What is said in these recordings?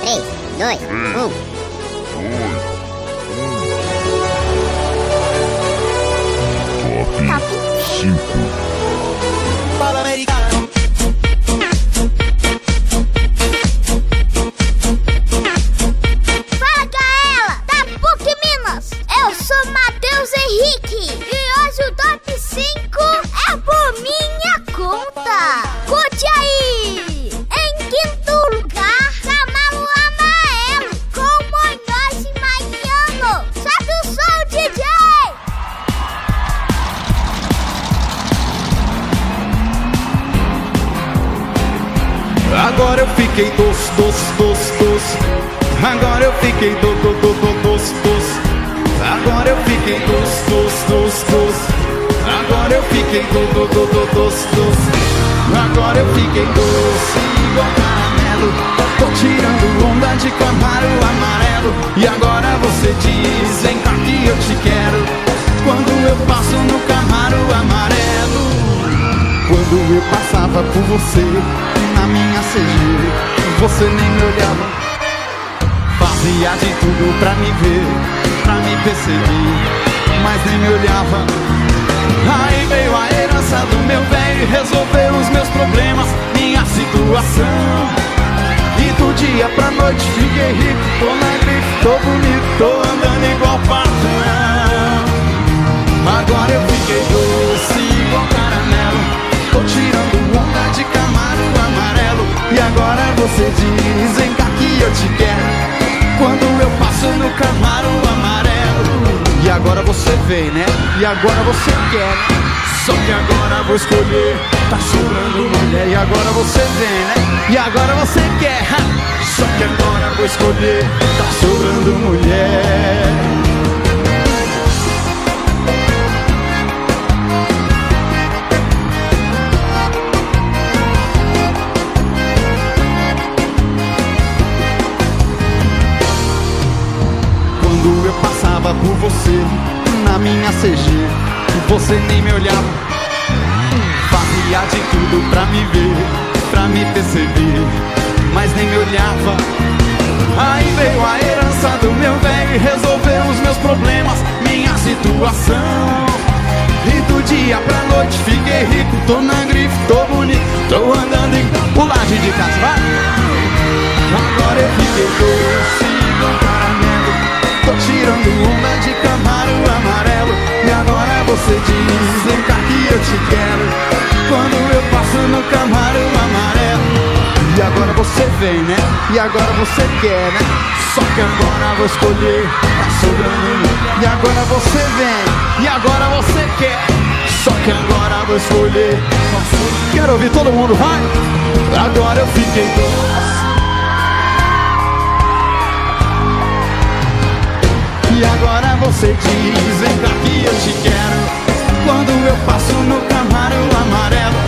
3, 2, 1. Fiquei doce, doce, doce, doce. Agora eu fiquei do, do, do, do, doce, doce. Agora eu fiquei doce, doce, doce, doce. Agora eu fiquei do, do, do, do, doce, doce. Agora eu fiquei doce igual caramelo. Tô tirando onda de camaro amarelo. E agora você diz, vem cá que eu te quero. Quando eu passo no camaro amarelo. Quando eu passava por você na minha CG, você nem me olhava. Fazia de tudo pra me ver, pra me perceber, mas nem me olhava. Aí veio a herança do meu velho e resolveu os meus problemas, minha situação. E do dia pra noite fiquei rico, tô na tô bonito, tô andando igual patrão. Agora eu fiquei doce vem, né? E agora você quer. Só que agora vou escolher. Tá chorando mulher. E agora você vem, né? E agora você quer. Só que agora vou escolher. Tá chorando mulher. Quando eu passava por você minha CG, você nem me olhava. Fazia de tudo pra me ver, pra me perceber, mas nem me olhava. Aí veio a herança do meu velho e resolveu os meus problemas, minha situação. E do dia pra noite fiquei rico, tô na grife, tô bonito, tô andando em pulagem de casa, vai! Agora eu fiquei doce igual caramelo Tô tirando uma de camaro vem, né? E agora você quer, né? Só que agora vou escolher, tá sobrando E agora você vem, e agora você quer. Só que agora vou escolher. Quero ouvir todo mundo, vai! Agora eu fiquei doce. E agora você diz, vem cá que eu te quero? Quando eu passo no camaro amarelo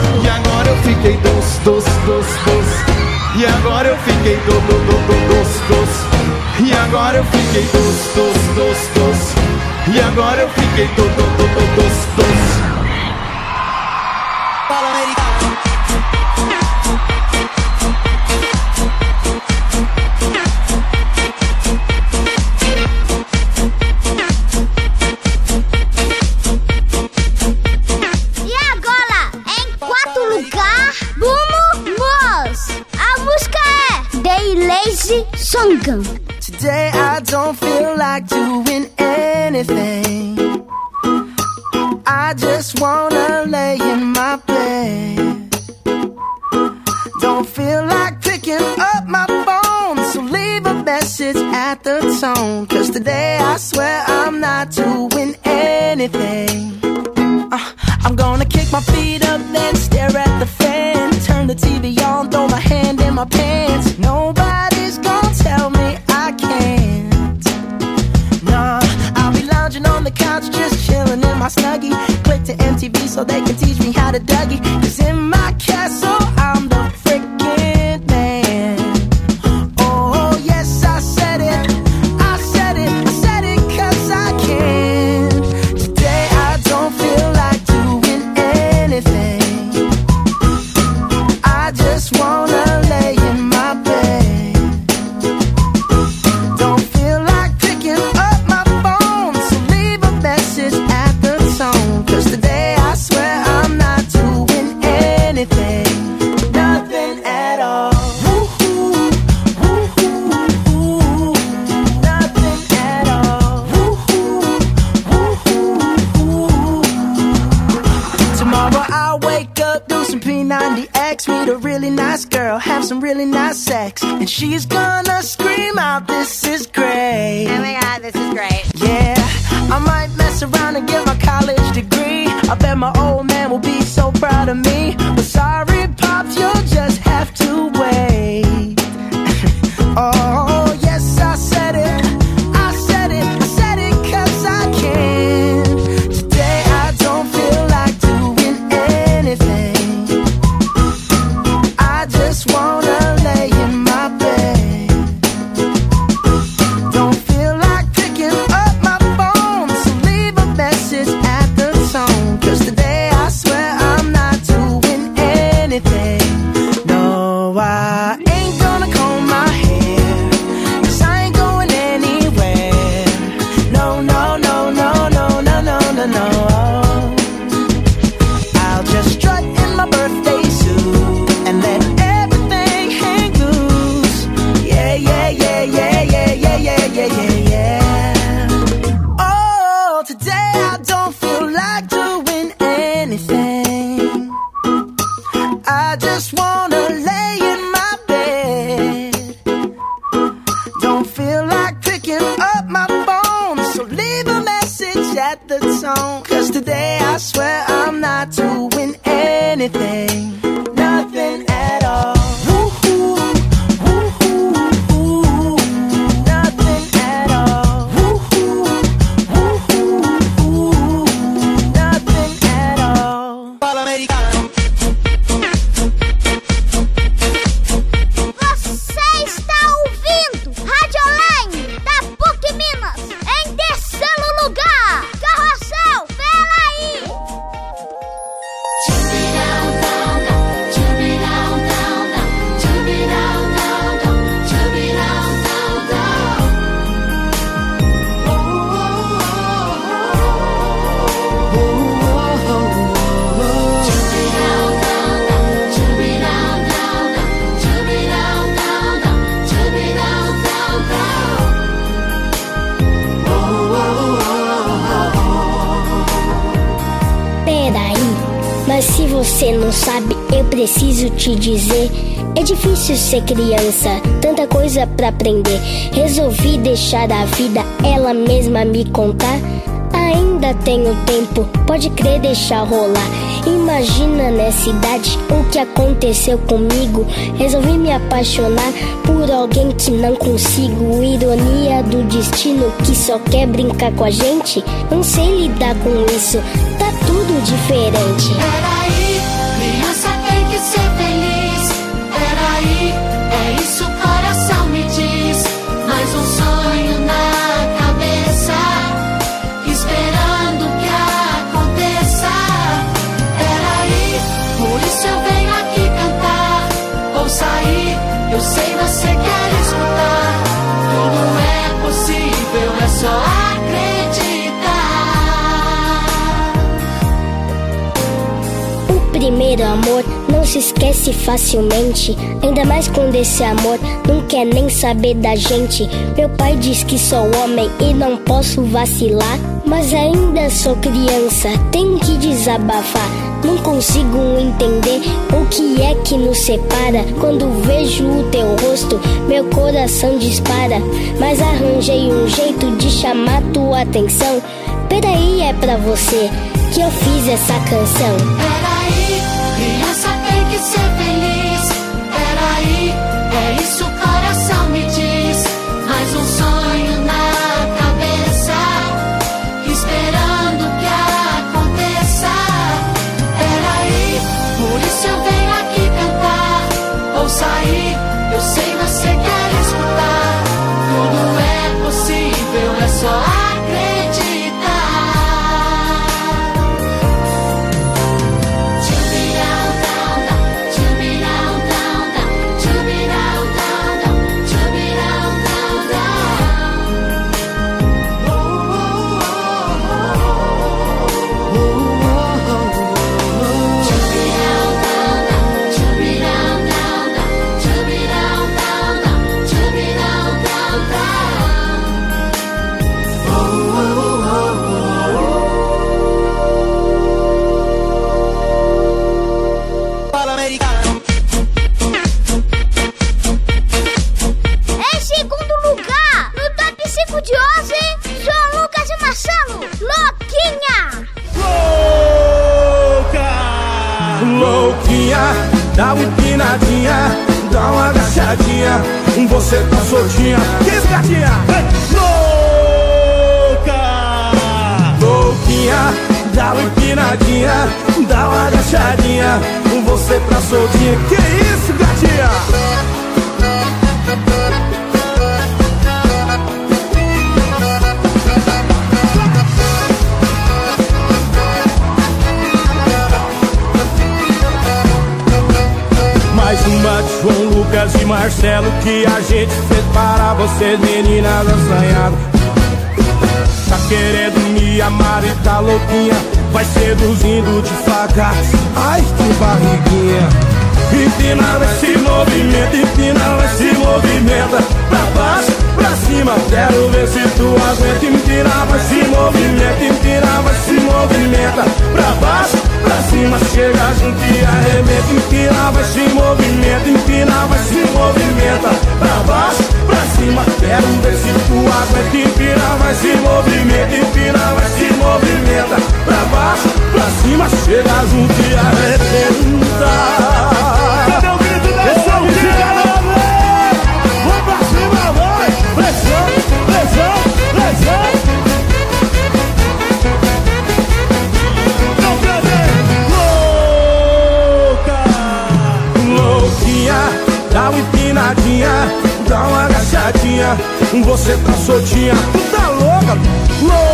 agora eu fiquei do, do, do, do, E agora eu fiquei doce, doce, doce, E agora eu fiquei do, do, do, do, Today I don't feel like doing anything. I just wanna lay in my bed. Don't feel like picking up my phone, so leave a message at the tone. Cause today I swear I'm not doing anything. Uh, I'm gonna kick my feet up, then stare at the fan. Turn the TV on, throw my hand in my pants. Nobody's just chilling in my snuggie. Click to MTV so they can teach me how to Dougie. Cause in my castle, I'm você não sabe, eu preciso te dizer. É difícil ser criança, tanta coisa para aprender. Resolvi deixar a vida ela mesma me contar. Ainda tenho tempo, pode crer, deixar rolar. Imagina nessa idade o que aconteceu comigo. Resolvi me apaixonar por alguém que não consigo. Ironia do destino que só quer brincar com a gente. Não sei lidar com isso, tá tudo diferente. Era isso. sei você quer escutar. Tudo é possível, é só acreditar. O primeiro amor se esquece facilmente, ainda mais quando esse amor não quer nem saber da gente. Meu pai diz que sou homem e não posso vacilar, mas ainda sou criança, tenho que desabafar. Não consigo entender o que é que nos separa. Quando vejo o teu rosto, meu coração dispara. Mas arranjei um jeito de chamar tua atenção. Peraí, é pra você que eu fiz essa canção. Agachadinha, você tá soltinha. Que isso, gatinha? Mais uma de João Lucas e Marcelo que a gente fez para vocês, meninas assanhadas. Tá querendo me amar e tá louquinha, vai seduzindo devagar. Ai, que barriguinha. Empina, se movimenta, empina, se movimenta Pra baixo, pra cima, quero ver se tu aguenta. Empina, se movimenta, empina, se movimenta Pra baixo, pra cima, chega junto e arrebenta. Empina, se movimenta, empina, se movimenta Pra baixo, pra cima, quero ver se tu aguenta. Empina, se movimenta, empina, pra cima, chega junto e arrebenta Cadê o grito da Louquinha? Vamos pra cima, vai! Pressão, pressão, pressão! Não cadê? Louca! Louquinha, dá uma empinadinha, dá uma agachadinha, você tá soltinha, tu tá louca, louca,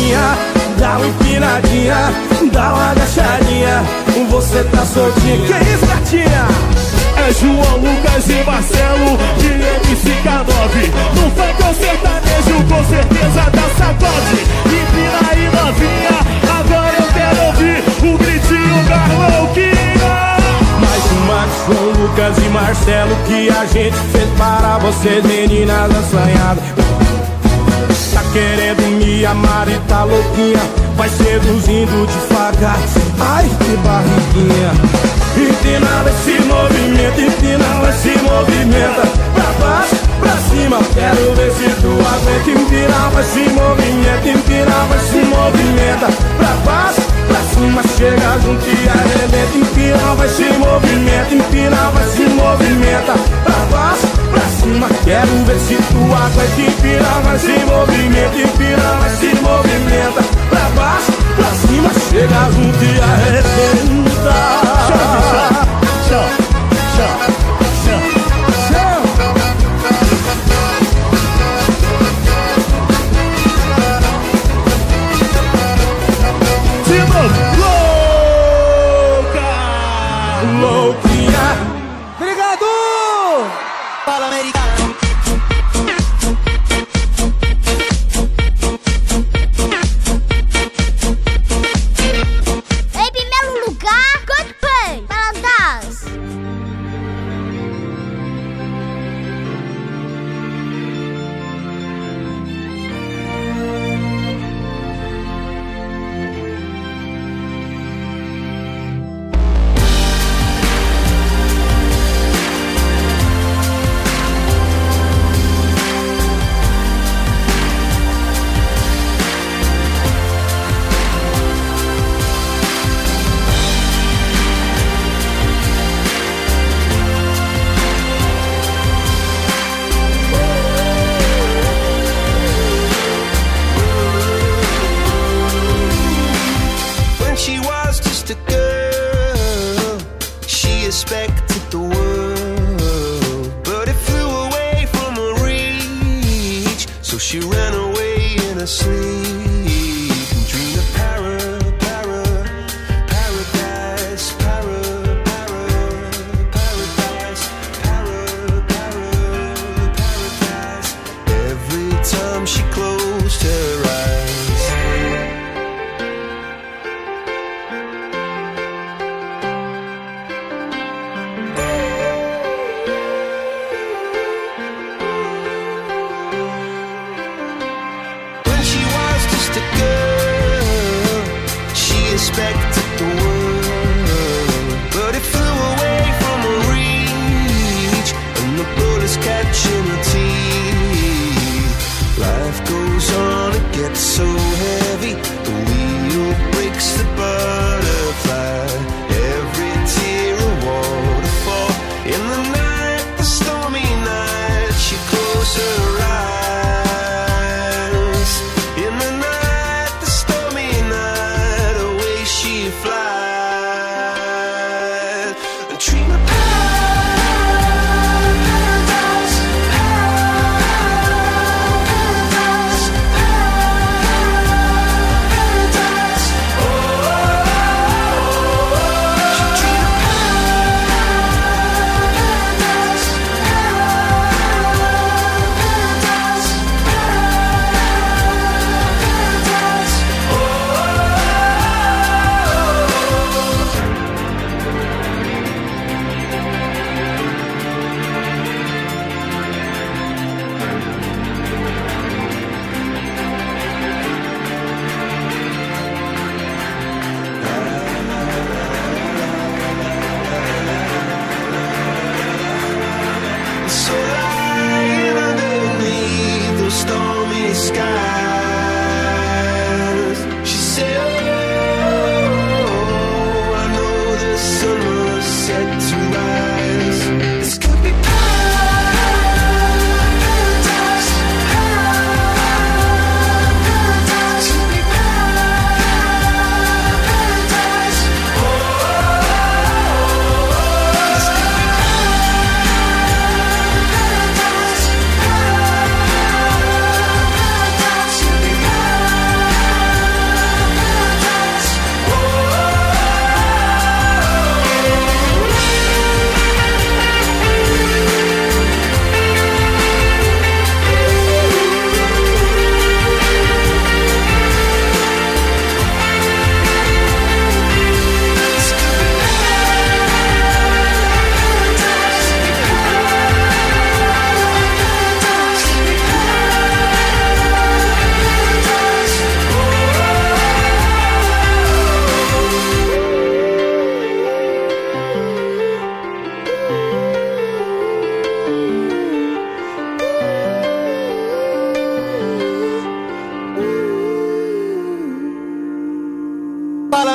louquinha, dá uma empinadinha, dá uma agachadinha, você tá soltinha, que isso, gatinha? É João Lucas e Marcelo de MC9 No funk ou sertanejo com certeza dá sacode Empina aí novinha, agora eu quero ouvir o gritinho da louquinha Mais uma João Lucas e Marcelo que a gente fez para vocês, meninas assanhadas. Querendo me amar e tá louquinha, vai seduzindo devagar. Ai, que barriguinha. Empina, vai se movimenta, empina, vai se movimenta. Pra baixo, pra cima, quero ver se tu aguenta. Empina, vai se movimenta, empina, vai se movimenta. Pra baixo, pra cima, chega junto e arrebenta. Empina, vai se movimenta, empina, vai se movimenta. Pra baixo, pra cima, quero ver se tu aguenta. Empina, vai se movimenta, empina, vai se movimenta.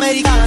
americana.